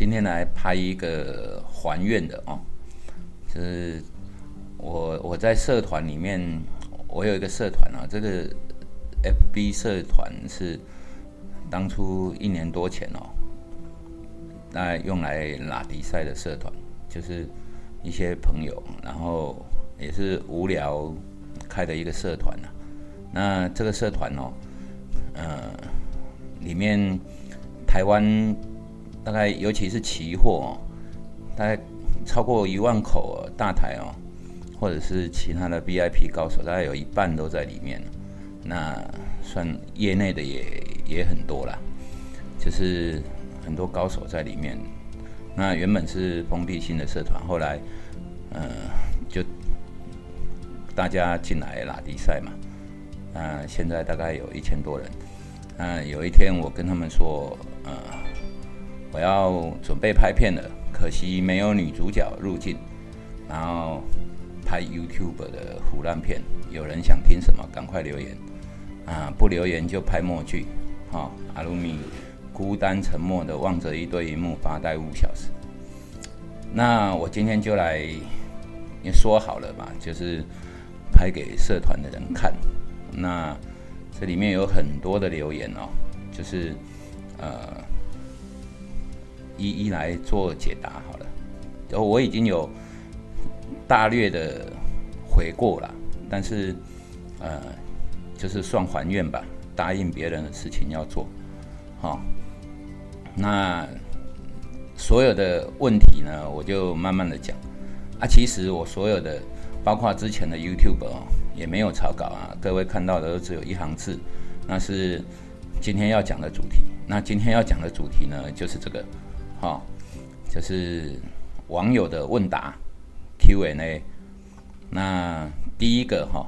今天来拍一个还愿的哦，就是我我在社团里面，我有一个社团啊，这个 FB 社团是当初一年多前哦，那用来拉比赛的社团，就是一些朋友，然后也是无聊开的一个社团呐。那这个社团哦，呃，里面台湾。大概尤其是期货哦，大概超过一万口大台哦，或者是其他的 VIP 高手，大概有一半都在里面。那算业内的也也很多啦，就是很多高手在里面。那原本是封闭性的社团，后来呃就大家进来拉比赛嘛。那现在大概有一千多人。那有一天我跟他们说，呃。我要准备拍片了，可惜没有女主角入镜，然后拍 YouTube 的胡乱片。有人想听什么，赶快留言啊！不留言就拍默剧。好，阿鲁米孤单沉默的望着一堆荧幕发呆五小时。那我今天就来，也说好了吧，就是拍给社团的人看。那这里面有很多的留言哦，就是呃。一一来做解答好了，我已经有大略的回过了，但是呃，就是算还愿吧，答应别人的事情要做，好，那所有的问题呢，我就慢慢的讲啊。其实我所有的，包括之前的 YouTube 哦，也没有草稿啊，各位看到的都只有一行字，那是今天要讲的主题。那今天要讲的主题呢，就是这个。好，就是网友的问答 Q&A。那第一个哈，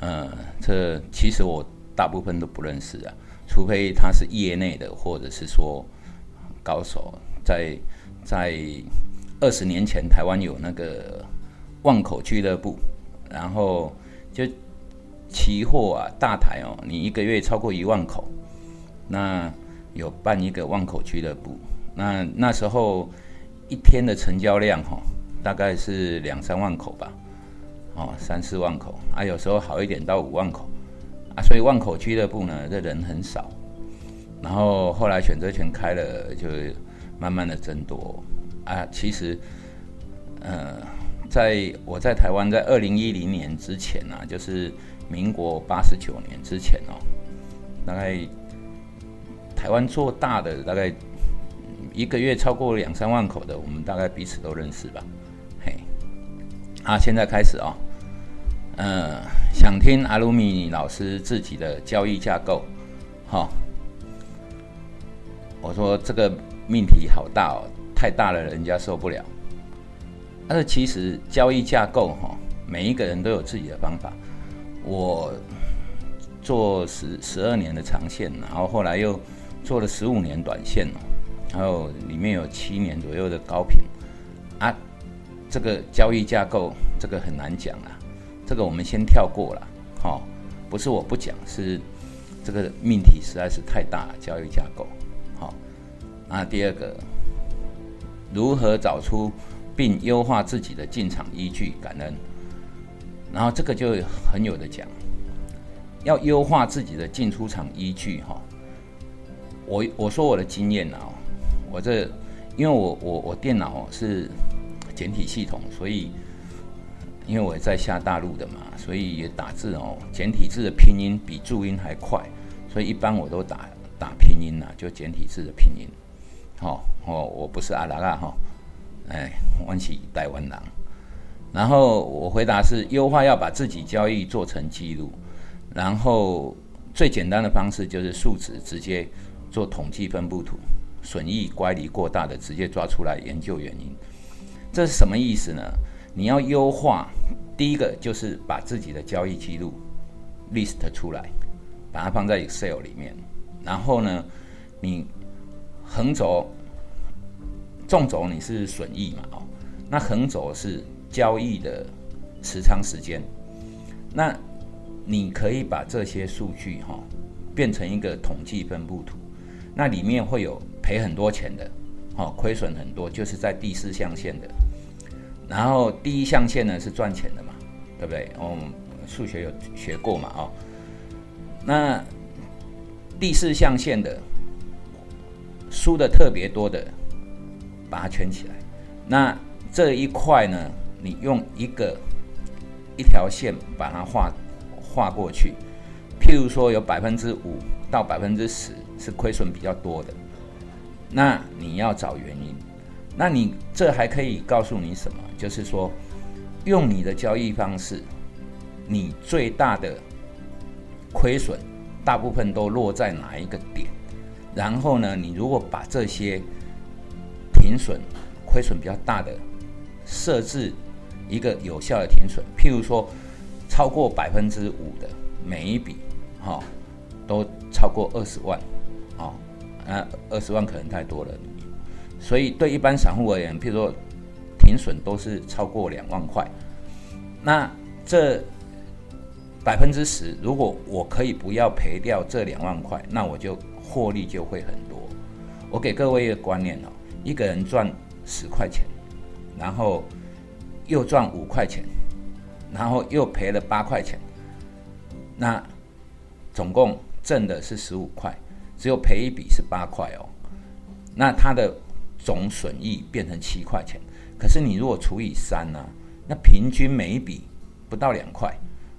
呃，这其实我大部分都不认识啊，除非他是业内的，或者是说高手。在在二十年前，台湾有那个万口俱乐部，然后就期货啊，大台哦，你一个月超过一万口，那有办一个万口俱乐部。那那时候一天的成交量哈，大概是两三万口吧，哦，三四万口啊，有时候好一点到五万口啊，所以万口俱乐部呢，这人很少。然后后来选择权开了，就慢慢的增多啊。其实，呃，在我在台湾，在二零一零年之前啊，就是民国八十九年之前哦，大概台湾做大的大概。一个月超过两三万口的，我们大概彼此都认识吧。嘿，啊，现在开始哦。嗯，想听阿鲁米老师自己的交易架构，哈。我说这个命题好大哦，太大了，人家受不了。但是其实交易架构哈，每一个人都有自己的方法。我做十十二年的长线，然后后来又做了十五年短线哦。然后里面有七年左右的高频。啊，这个交易架构这个很难讲啊，这个我们先跳过了，好，不是我不讲，是这个命题实在是太大了，交易架构，好，那第二个如何找出并优化自己的进场依据，感恩，然后这个就很有的讲，要优化自己的进出场依据哈，我我说我的经验啊。我这，因为我我我电脑是简体系统，所以因为我在下大陆的嘛，所以也打字哦，简体字的拼音比注音还快，所以一般我都打打拼音呐，就简体字的拼音。好哦，我不是阿拉拉哈，哎，万喜台湾狼。然后我回答是优化要把自己交易做成记录，然后最简单的方式就是数值直接做统计分布图。损益乖离过大的，直接抓出来研究原因，这是什么意思呢？你要优化，第一个就是把自己的交易记录 list 出来，把它放在 Excel 里面。然后呢，你横轴、纵轴你是损益嘛？哦，那横轴是交易的持仓时间。那你可以把这些数据哈变成一个统计分布图，那里面会有。赔很多钱的，哦，亏损很多，就是在第四象限的。然后第一象限呢是赚钱的嘛，对不对？我们数学有学过嘛，哦，那第四象限的输的特别多的，把它圈起来。那这一块呢，你用一个一条线把它画画过去。譬如说有百分之五到百分之十是亏损比较多的，那你要找原因。那你这还可以告诉你什么？就是说，用你的交易方式，你最大的亏损大部分都落在哪一个点？然后呢，你如果把这些停损、亏损比较大的设置一个有效的停损，譬如说超过百分之五的每一笔，哈，都超过二十万，哦，啊，二十万可能太多了。所以，对一般散户而言，譬如说停损都是超过两万块，那这百分之十，如果我可以不要赔掉这两万块，那我就获利就会很多。我给各位一个观念哦，一个人赚十块钱，然后又赚五块钱，然后又赔了八块钱，那总共挣的是十五块，只有赔一笔是八块哦，那它的。总损益变成七块钱，可是你如果除以三呢？那平均每一笔不到两块，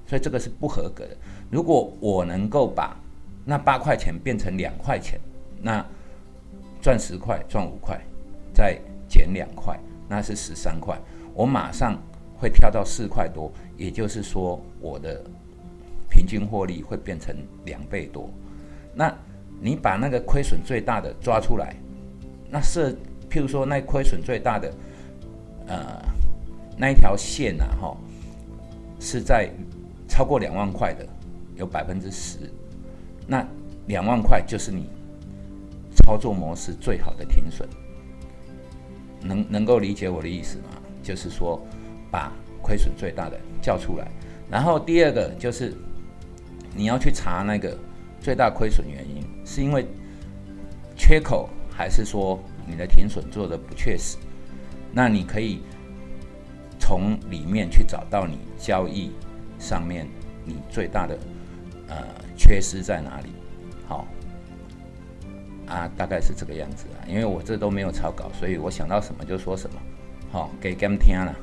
所以这个是不合格的。如果我能够把那八块钱变成两块钱，那赚十块赚五块，再减两块，那是十三块，我马上会跳到四块多，也就是说我的平均获利会变成两倍多。那你把那个亏损最大的抓出来，那是。譬如说，那亏损最大的，呃，那一条线呐，哈，是在超过两万块的，有百分之十，那两万块就是你操作模式最好的停损，能能够理解我的意思吗？就是说，把亏损最大的叫出来，然后第二个就是你要去查那个最大亏损原因，是因为缺口还是说？你的停损做的不确实，那你可以从里面去找到你交易上面你最大的呃缺失在哪里。好，啊，大概是这个样子啊。因为我这都没有草稿，所以我想到什么就说什么。好，给 Game 听了。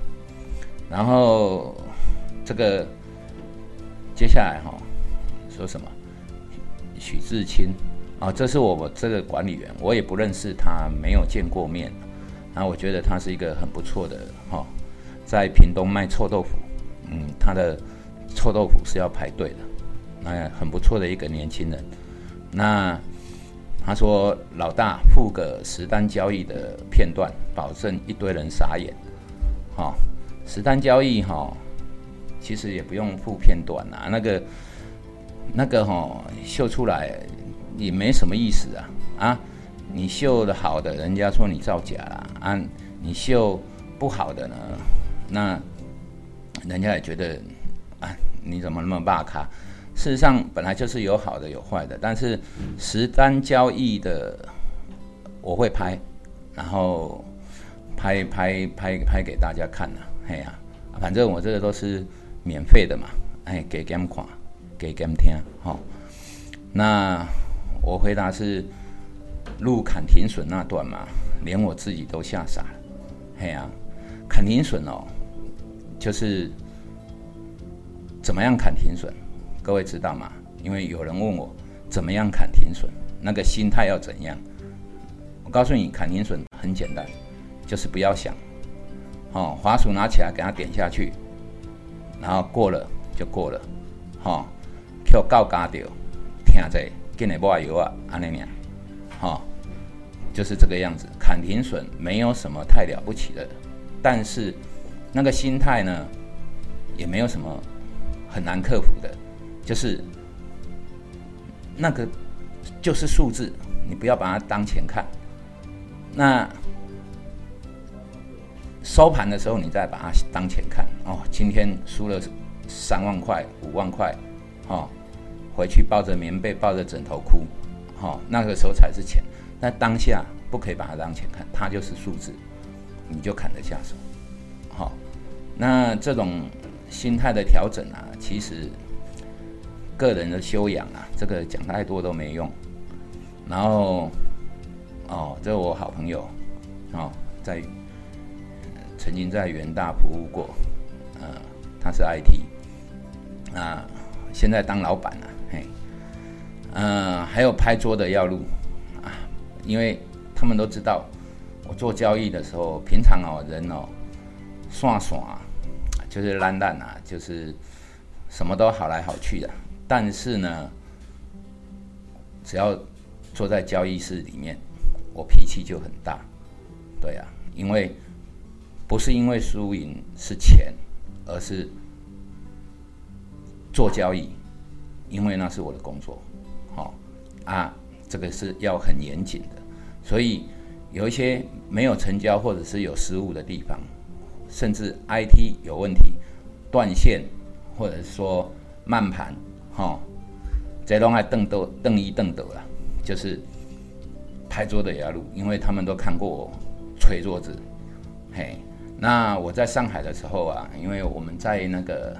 然后这个接下来哈说什么？许志清。啊，这是我这个管理员，我也不认识他，没有见过面。那我觉得他是一个很不错的哈，在屏东卖臭豆腐，嗯，他的臭豆腐是要排队的，那很不错的一个年轻人。那他说老大付个十单交易的片段，保证一堆人傻眼。哈，实单交易哈，其实也不用付片段啊，那个那个哈秀出来。也没什么意思啊啊！你秀的好的，人家说你造假了啊；你秀不好的呢，那人家也觉得啊，你怎么那么霸卡？事实上，本来就是有好的有坏的，但是实单交易的我会拍，然后拍拍拍拍给大家看呐。嘿呀，反正我这个都是免费的嘛，哎，给 game 看，给 game 听，好，那。我回答是录砍停损那段嘛，连我自己都吓傻了。嘿啊，砍停损哦，就是怎么样砍停损？各位知道吗？因为有人问我怎么样砍停损，那个心态要怎样？我告诉你，砍停损很简单，就是不要想，哦，滑鼠拿起来给它点下去，然后过了就过了，哦，Q 告嘎掉，听这。给你不油啊，安尼念，哈，就是这个样子。砍停损没有什么太了不起的，但是那个心态呢，也没有什么很难克服的，就是那个就是数字，你不要把它当钱看。那收盘的时候，你再把它当钱看。哦，今天输了三万块、五万块，哦。回去抱着棉被，抱着枕头哭，好，那个时候才是钱。那当下不可以把它当钱看，它就是数字，你就砍得下手。好，那这种心态的调整啊，其实个人的修养啊，这个讲太多都没用。然后，哦，这我好朋友，哦，在曾经在元大服务过，呃，他是 IT，啊，现在当老板了，嘿，嗯，还有拍桌的要录啊，因为他们都知道我做交易的时候，平常哦人哦，耍耍，就是烂烂啊，就是什么都好来好去的，但是呢，只要坐在交易室里面，我脾气就很大，对啊，因为不是因为输赢是钱，而是做交易，因为那是我的工作，好啊，这个是要很严谨的，所以有一些没有成交或者是有失误的地方，甚至 IT 有问题、断线，或者说慢盘，哈，这都爱瞪斗瞪一瞪斗了。就是拍桌的也要录，因为他们都看过我捶桌子。嘿，那我在上海的时候啊，因为我们在那个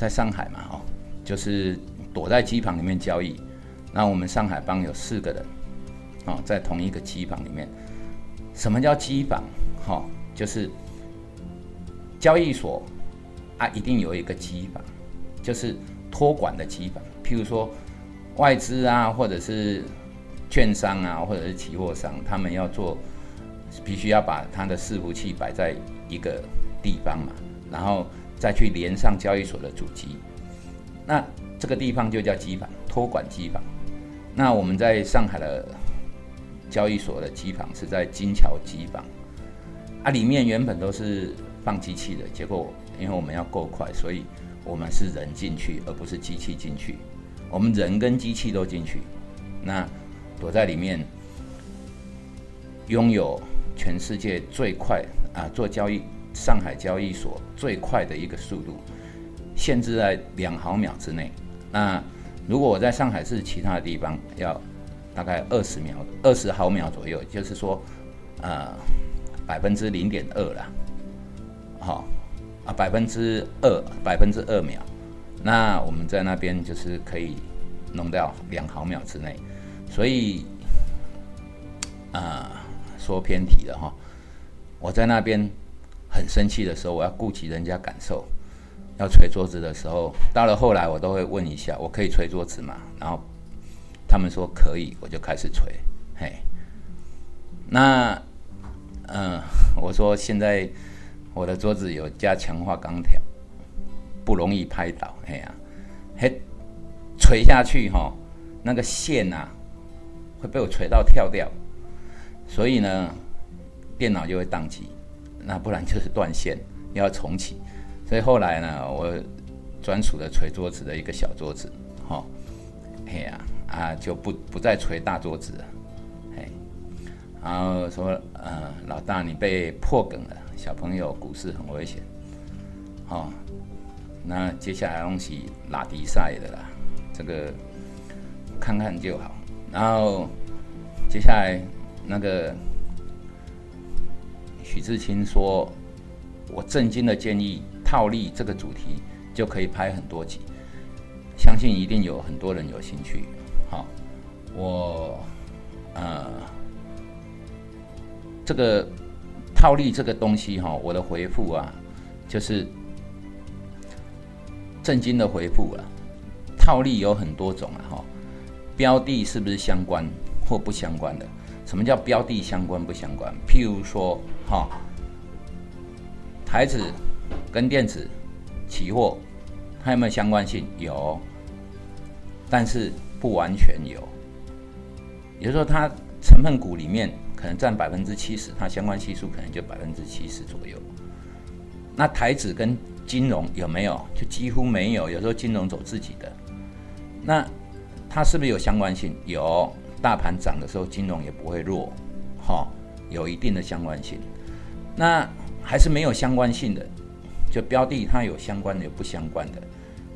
在上海嘛，哦，就是躲在机房里面交易。那我们上海帮有四个人，哦，在同一个机房里面。什么叫机房？哈，就是交易所啊，一定有一个机房，就是托管的机房，譬如说。外资啊，或者是券商啊，或者是期货商，他们要做，必须要把他的伺服器摆在一个地方嘛，然后再去连上交易所的主机。那这个地方就叫机房，托管机房。那我们在上海的交易所的机房是在金桥机房，啊，里面原本都是放机器的，结果因为我们要够快，所以我们是人进去，而不是机器进去。我们人跟机器都进去，那躲在里面，拥有全世界最快啊做交易，上海交易所最快的一个速度，限制在两毫秒之内。那如果我在上海市其他的地方，要大概二十秒、二十毫秒左右，就是说，呃，百分之零点二了，好啊，百分之二，百分之二秒。那我们在那边就是可以弄掉两毫秒之内，所以啊说偏题了哈。我在那边很生气的时候，我要顾及人家感受，要捶桌子的时候，到了后来我都会问一下，我可以捶桌子吗？然后他们说可以，我就开始捶。嘿，那嗯，我说现在我的桌子有加强化钢条。不容易拍倒，哎呀，嘿，锤下去哈，那个线呐会被我锤到跳掉，所以呢，电脑就会宕机，那不然就是断线，要重启。所以后来呢，我专属的锤桌子的一个小桌子，哈，哎呀，啊就不不再锤大桌子了，嘿，然后说，呃，老大你被破梗了，小朋友股市很危险，哦。那接下来东西拉迪赛的啦，这个看看就好。然后接下来那个许志清说，我震惊的建议套利这个主题就可以拍很多集，相信一定有很多人有兴趣。好，我呃这个套利这个东西哈，我的回复啊就是。震惊的回复了，套利有很多种啊，哈，标的是不是相关或不相关的？什么叫标的相关不相关？譬如说，哈，台子跟电子期货，它有没有相关性？有，但是不完全有。也就是说，它成分股里面可能占百分之七十，它相关系数可能就百分之七十左右。那台子跟金融有没有？就几乎没有。有时候金融走自己的，那它是不是有相关性？有，大盘涨的时候，金融也不会弱，哈，有一定的相关性。那还是没有相关性的，就标的它有相关的，有不相关的。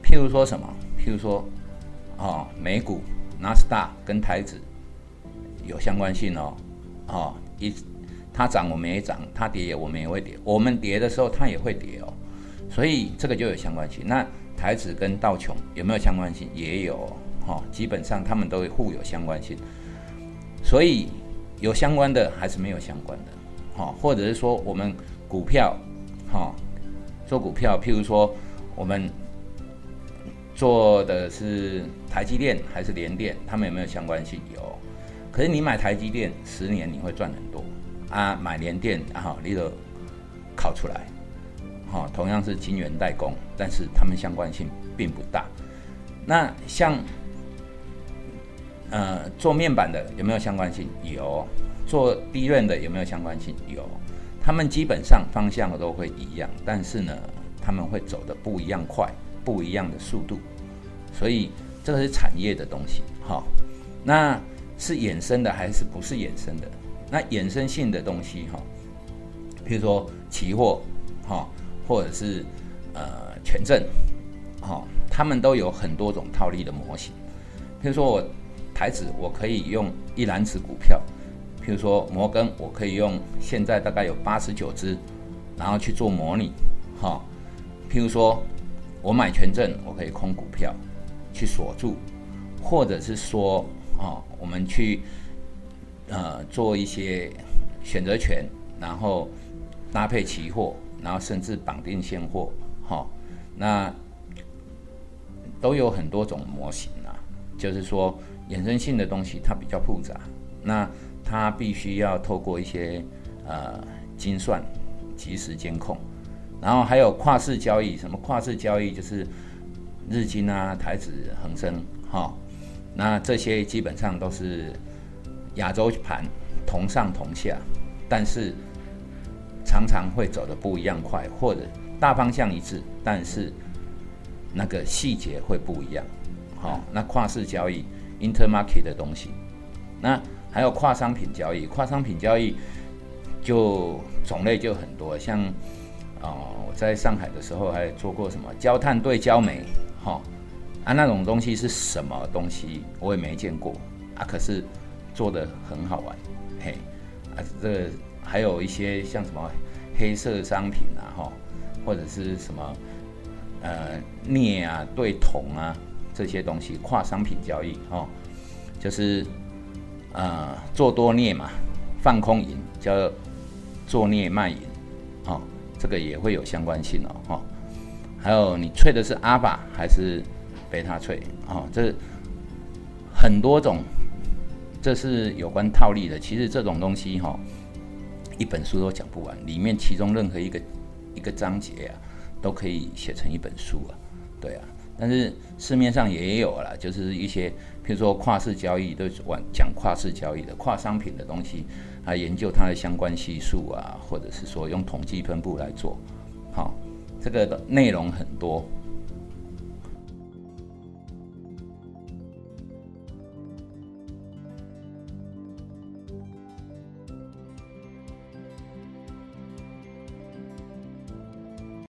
譬如说什么？譬如说，哦，美股、纳斯达跟台指有相关性哦，哦，一它涨我们也涨，它跌我们也会跌，我们跌的时候它也会跌哦，所以这个就有相关性。那台指跟道琼有没有相关性？也有，哈，基本上他们都会互有相关性，所以有相关的还是没有相关的，哈，或者是说我们股票，哈，做股票，譬如说我们做的是台积电还是联电，他们有没有相关性？有，可是你买台积电十年你会赚很多啊，买联电然后你都考出来。哦，同样是晶圆代工，但是他们相关性并不大。那像呃做面板的有没有相关性？有。做低润的有没有相关性？有。他们基本上方向都会一样，但是呢，他们会走的不一样快，不一样的速度。所以这个是产业的东西。哈，那是衍生的还是不是衍生的？那衍生性的东西哈，譬如说期货，哈。或者是呃权证，哈，他们都有很多种套利的模型。譬如说我台子，我可以用一篮子股票，譬如说摩根，我可以用现在大概有八十九只，然后去做模拟，哈。譬如说我买权证，我可以空股票去锁住，或者是说啊，我们去呃做一些选择权，然后搭配期货。然后甚至绑定现货，哈，那都有很多种模型啊。就是说，衍生性的东西它比较复杂，那它必须要透过一些呃精算、及时监控。然后还有跨市交易，什么跨市交易就是日经啊、台指、恒生，哈，那这些基本上都是亚洲盘同上同下，但是。常常会走的不一样快，或者大方向一致，但是那个细节会不一样。好，那跨市交易 （intermarket） 的东西，那还有跨商品交易。跨商品交易就种类就很多，像哦，我在上海的时候还做过什么焦炭对焦煤，哈啊那种东西是什么东西我也没见过啊，可是做的很好玩，嘿啊这。还有一些像什么黑色商品啊，哈，或者是什么呃镍啊对铜啊这些东西跨商品交易，哦，就是呃做多镍嘛，放空银叫做镍卖银，哦，这个也会有相关性哦，哈。还有你吹的是阿法还是贝塔吹，哦，这很多种，这是有关套利的。其实这种东西，哈。一本书都讲不完，里面其中任何一个一个章节啊，都可以写成一本书啊，对啊。但是市面上也有了，就是一些，譬如说跨市交易，都往讲跨市交易的跨商品的东西，啊，研究它的相关系数啊，或者是说用统计分布来做，好，这个内容很多，